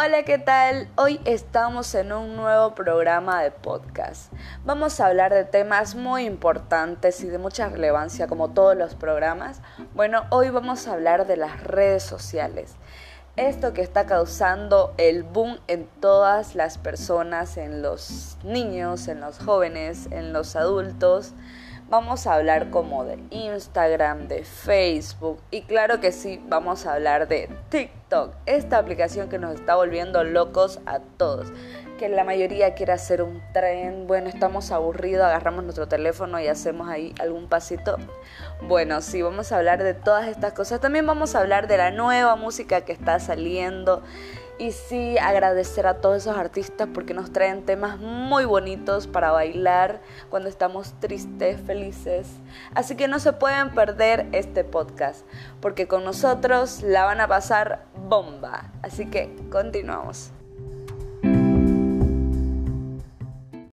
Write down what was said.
Hola, ¿qué tal? Hoy estamos en un nuevo programa de podcast. Vamos a hablar de temas muy importantes y de mucha relevancia como todos los programas. Bueno, hoy vamos a hablar de las redes sociales. Esto que está causando el boom en todas las personas, en los niños, en los jóvenes, en los adultos. Vamos a hablar como de Instagram, de Facebook y claro que sí, vamos a hablar de TikTok, esta aplicación que nos está volviendo locos a todos. Que la mayoría quiere hacer un tren, bueno, estamos aburridos, agarramos nuestro teléfono y hacemos ahí algún pasito. Bueno, sí, vamos a hablar de todas estas cosas. También vamos a hablar de la nueva música que está saliendo y sí, agradecer a todos esos artistas porque nos traen temas muy bonitos para bailar cuando estamos tristes, felices. Así que no se pueden perder este podcast porque con nosotros la van a pasar bomba. Así que continuamos.